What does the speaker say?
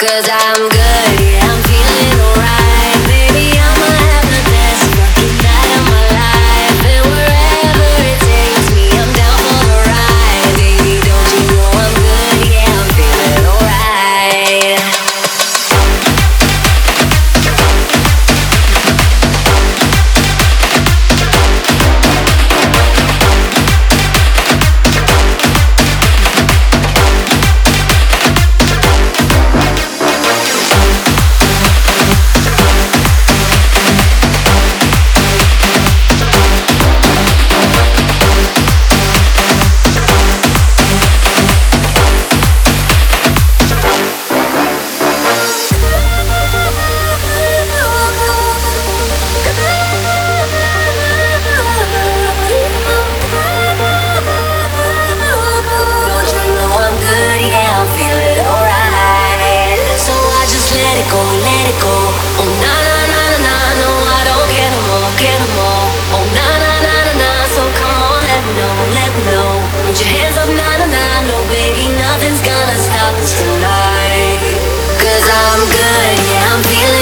Cause I'm good, yeah. go, let it go. Oh na na na na na, no, I don't care no more, care no more. Oh na na na na na, so come on, let me know, let me know. Put your hands up, na na na, no baby, nothing's gonna stop us tonight. Cause I'm good, yeah, I'm feeling.